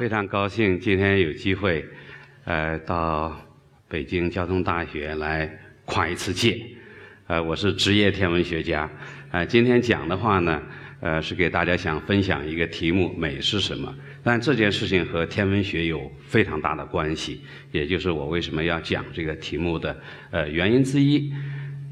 非常高兴今天有机会，呃，到北京交通大学来跨一次界。呃，我是职业天文学家，呃，今天讲的话呢，呃，是给大家想分享一个题目：美是什么？但这件事情和天文学有非常大的关系，也就是我为什么要讲这个题目的呃原因之一。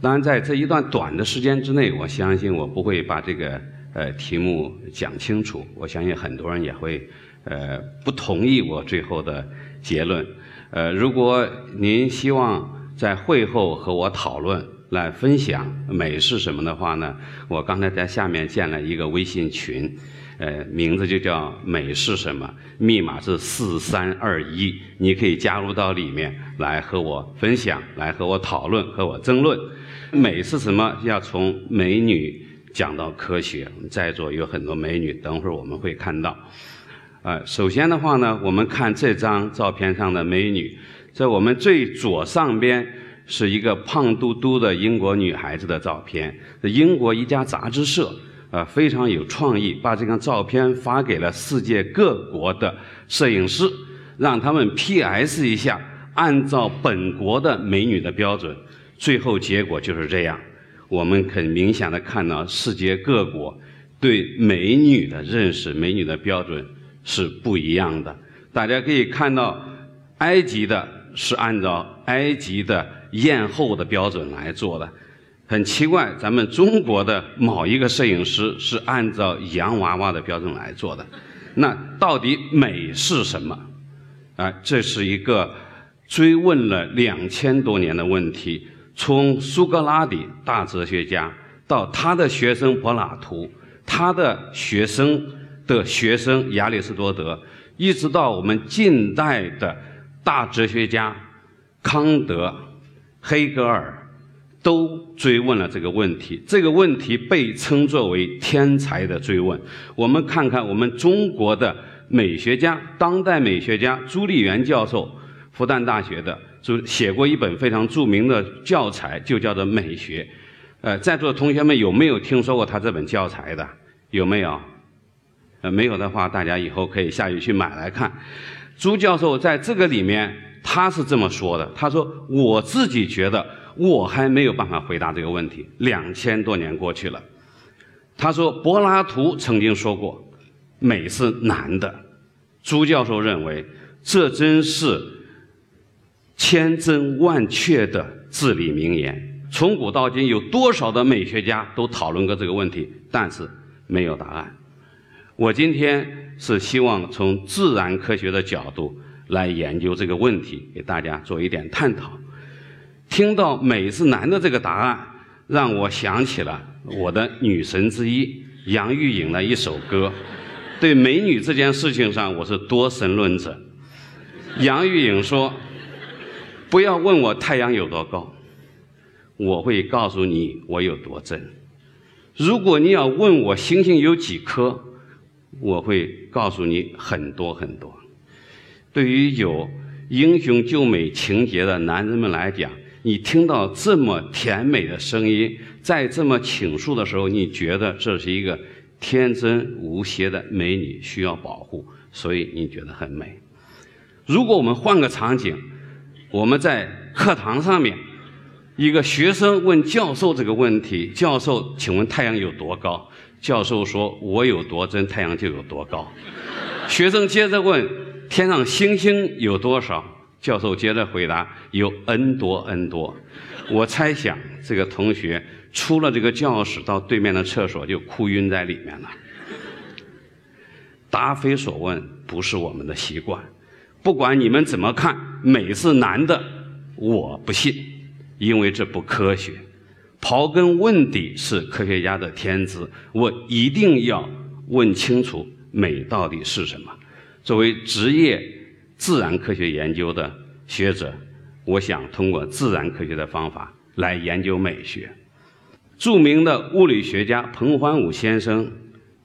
当然，在这一段短的时间之内，我相信我不会把这个呃题目讲清楚。我相信很多人也会。呃，不同意我最后的结论。呃，如果您希望在会后和我讨论，来分享美是什么的话呢？我刚才在下面建了一个微信群，呃，名字就叫“美是什么”，密码是四三二一，你可以加入到里面来和我分享，来和我讨论，和我争论。美是什么？要从美女讲到科学。在座有很多美女，等会儿我们会看到。呃，首先的话呢，我们看这张照片上的美女，在我们最左上边是一个胖嘟嘟的英国女孩子的照片。英国一家杂志社，呃，非常有创意，把这张照片发给了世界各国的摄影师，让他们 P.S. 一下，按照本国的美女的标准。最后结果就是这样，我们很明显的看到世界各国对美女的认识、美女的标准。是不一样的。大家可以看到，埃及的是按照埃及的艳后的标准来做的。很奇怪，咱们中国的某一个摄影师是按照洋娃娃的标准来做的。那到底美是什么？啊，这是一个追问了两千多年的问题。从苏格拉底大哲学家到他的学生柏拉图，他的学生。的学生亚里士多德，一直到我们近代的大哲学家康德、黑格尔，都追问了这个问题。这个问题被称作为“天才的追问”。我们看看我们中国的美学家，当代美学家朱立元教授，复旦大学的，就写过一本非常著名的教材，就叫做《美学》。呃，在座的同学们有没有听说过他这本教材的？有没有？呃，没有的话，大家以后可以下去去买来看。朱教授在这个里面，他是这么说的：“他说，我自己觉得我还没有办法回答这个问题。两千多年过去了，他说，柏拉图曾经说过，美是难的。朱教授认为，这真是千真万确的至理名言。从古到今，有多少的美学家都讨论过这个问题，但是没有答案。”我今天是希望从自然科学的角度来研究这个问题，给大家做一点探讨。听到“美是难”的这个答案，让我想起了我的女神之一杨钰莹的一首歌。对美女这件事情上，我是多神论者。杨钰莹说：“不要问我太阳有多高，我会告诉你我有多真。如果你要问我星星有几颗。”我会告诉你很多很多。对于有英雄救美情节的男人们来讲，你听到这么甜美的声音，在这么倾诉的时候，你觉得这是一个天真无邪的美女，需要保护，所以你觉得很美。如果我们换个场景，我们在课堂上面，一个学生问教授这个问题：“教授，请问太阳有多高？”教授说：“我有多真，太阳就有多高。”学生接着问：“天上星星有多少？”教授接着回答：“有 n 多 n 多。”我猜想这个同学出了这个教室，到对面的厕所就哭晕在里面了。答非所问不是我们的习惯，不管你们怎么看，美是难的，我不信。因为这不科学。刨根问底是科学家的天职，我一定要问清楚美到底是什么。作为职业自然科学研究的学者，我想通过自然科学的方法来研究美学。著名的物理学家彭桓武先生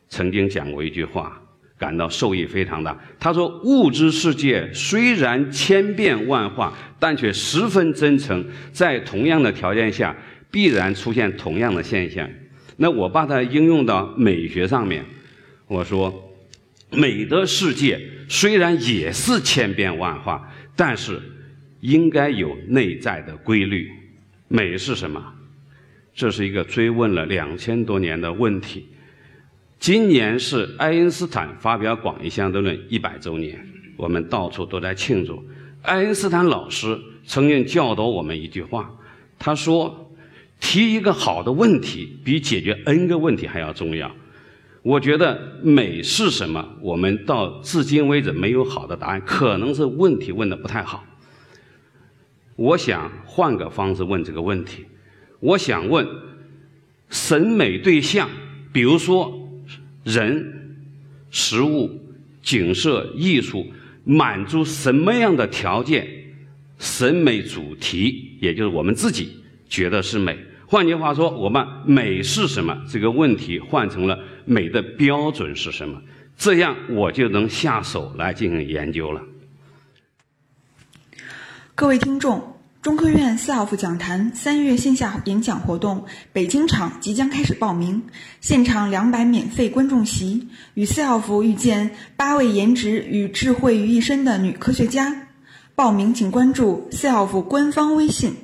曾经讲过一句话，感到受益非常大。他说：“物质世界虽然千变万化，但却十分真诚。在同样的条件下，必然出现同样的现象。”那我把它应用到美学上面，我说：“美的世界虽然也是千变万化，但是应该有内在的规律。美是什么？”这是一个追问了两千多年的问题。今年是爱因斯坦发表广义相对论一百周年，我们到处都在庆祝。爱因斯坦老师曾经教导我们一句话，他说：“提一个好的问题，比解决 n 个问题还要重要。”我觉得美是什么？我们到至今为止没有好的答案，可能是问题问的不太好。我想换个方式问这个问题。我想问，审美对象，比如说人、食物、景色、艺术，满足什么样的条件？审美主题，也就是我们自己觉得是美。换句话说，我把美是什么？这个问题换成了美的标准是什么？这样我就能下手来进行研究了。各位听众。中科院 SELF 讲坛三月线下演讲活动北京场即将开始报名，现场两百免费观众席，与 SELF 遇见八位颜值与智慧于一身的女科学家。报名请关注 SELF 官方微信。